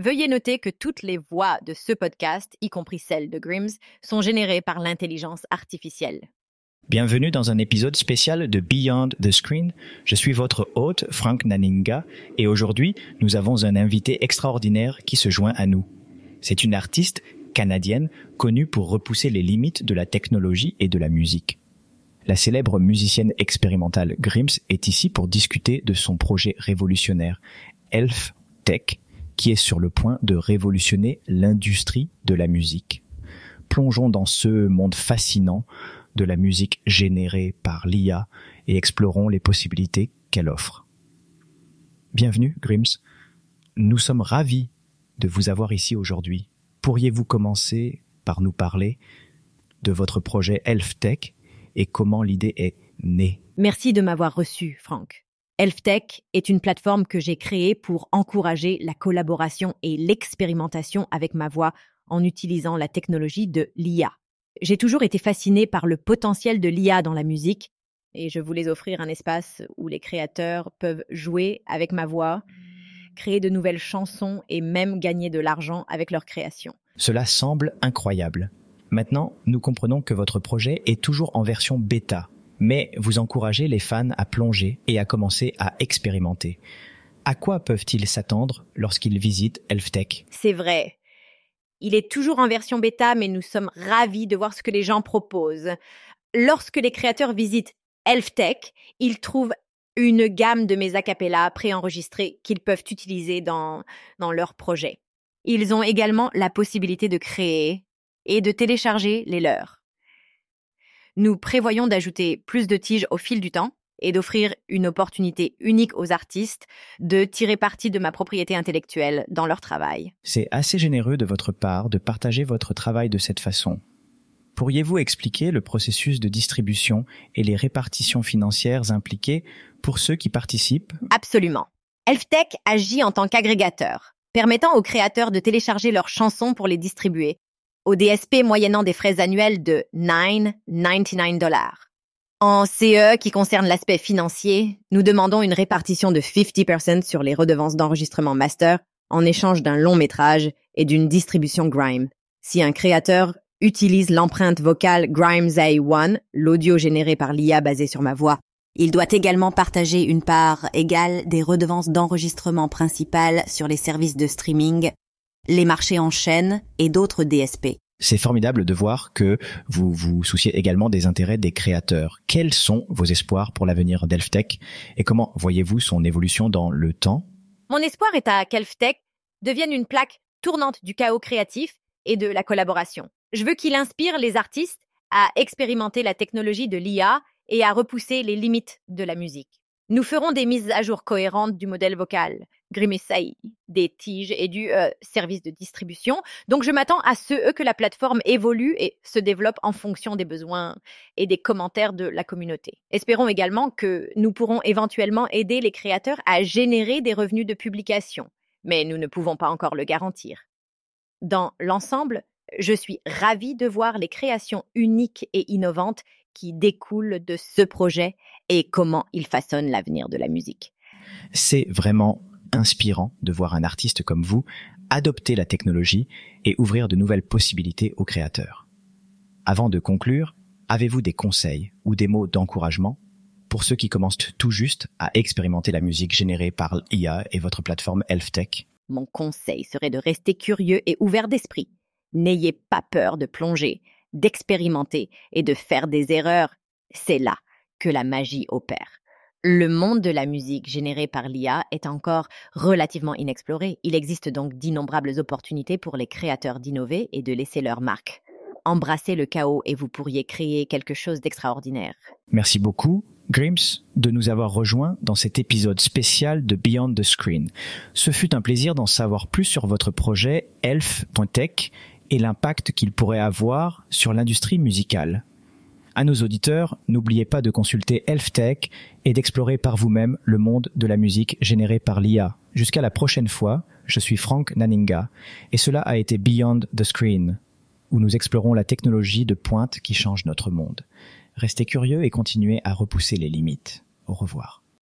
Veuillez noter que toutes les voix de ce podcast, y compris celles de Grims, sont générées par l'intelligence artificielle. Bienvenue dans un épisode spécial de Beyond the Screen. Je suis votre hôte, Frank Naninga, et aujourd'hui, nous avons un invité extraordinaire qui se joint à nous. C'est une artiste canadienne connue pour repousser les limites de la technologie et de la musique. La célèbre musicienne expérimentale Grims est ici pour discuter de son projet révolutionnaire, Elf Tech, qui est sur le point de révolutionner l'industrie de la musique. Plongeons dans ce monde fascinant de la musique générée par l'IA et explorons les possibilités qu'elle offre. Bienvenue, Grims. Nous sommes ravis de vous avoir ici aujourd'hui. Pourriez-vous commencer par nous parler de votre projet ElfTech et comment l'idée est née? Merci de m'avoir reçu, Franck. ElfTech est une plateforme que j'ai créée pour encourager la collaboration et l'expérimentation avec ma voix en utilisant la technologie de l'IA. J'ai toujours été fascinée par le potentiel de l'IA dans la musique et je voulais offrir un espace où les créateurs peuvent jouer avec ma voix, créer de nouvelles chansons et même gagner de l'argent avec leur création. Cela semble incroyable. Maintenant, nous comprenons que votre projet est toujours en version bêta, mais vous encouragez les fans à plonger et à commencer à expérimenter. À quoi peuvent-ils s'attendre lorsqu'ils visitent ElfTech? C'est vrai. Il est toujours en version bêta, mais nous sommes ravis de voir ce que les gens proposent. Lorsque les créateurs visitent ElfTech, ils trouvent une gamme de mes acapellas préenregistrés qu'ils peuvent utiliser dans, dans leur projet. Ils ont également la possibilité de créer et de télécharger les leurs. Nous prévoyons d'ajouter plus de tiges au fil du temps et d'offrir une opportunité unique aux artistes de tirer parti de ma propriété intellectuelle dans leur travail. C'est assez généreux de votre part de partager votre travail de cette façon. Pourriez-vous expliquer le processus de distribution et les répartitions financières impliquées pour ceux qui participent? Absolument. ElfTech agit en tant qu'agrégateur, permettant aux créateurs de télécharger leurs chansons pour les distribuer, au DSP moyennant des frais annuels de 9,99 dollars. En CE qui concerne l'aspect financier, nous demandons une répartition de 50% sur les redevances d'enregistrement master en échange d'un long métrage et d'une distribution Grime. Si un créateur utilise l'empreinte vocale Grimes A1, l'audio généré par l'IA basé sur ma voix, il doit également partager une part égale des redevances d'enregistrement principales sur les services de streaming, les marchés en chaîne et d'autres DSP. C'est formidable de voir que vous vous souciez également des intérêts des créateurs. Quels sont vos espoirs pour l'avenir d'ElfTech et comment voyez-vous son évolution dans le temps? Mon espoir est à qu'ElfTech devienne une plaque tournante du chaos créatif et de la collaboration. Je veux qu'il inspire les artistes à expérimenter la technologie de l'IA et à repousser les limites de la musique. Nous ferons des mises à jour cohérentes du modèle vocal, Grimessaï, des tiges et du euh, service de distribution. Donc je m'attends à ce que la plateforme évolue et se développe en fonction des besoins et des commentaires de la communauté. Espérons également que nous pourrons éventuellement aider les créateurs à générer des revenus de publication, mais nous ne pouvons pas encore le garantir. Dans l'ensemble, je suis ravie de voir les créations uniques et innovantes qui découlent de ce projet et comment il façonne l'avenir de la musique. C'est vraiment inspirant de voir un artiste comme vous adopter la technologie et ouvrir de nouvelles possibilités aux créateurs. Avant de conclure, avez-vous des conseils ou des mots d'encouragement pour ceux qui commencent tout juste à expérimenter la musique générée par l'IA et votre plateforme ElfTech? Mon conseil serait de rester curieux et ouvert d'esprit. N'ayez pas peur de plonger, d'expérimenter et de faire des erreurs. C'est là que la magie opère. Le monde de la musique générée par l'IA est encore relativement inexploré. Il existe donc d'innombrables opportunités pour les créateurs d'innover et de laisser leur marque. Embrassez le chaos et vous pourriez créer quelque chose d'extraordinaire. Merci beaucoup, Grims, de nous avoir rejoints dans cet épisode spécial de Beyond the Screen. Ce fut un plaisir d'en savoir plus sur votre projet Elf.tech et l'impact qu'il pourrait avoir sur l'industrie musicale. À nos auditeurs, n'oubliez pas de consulter ElfTech et d'explorer par vous-même le monde de la musique générée par l'IA. Jusqu'à la prochaine fois, je suis Frank Naninga et cela a été Beyond the Screen, où nous explorons la technologie de pointe qui change notre monde. Restez curieux et continuez à repousser les limites. Au revoir.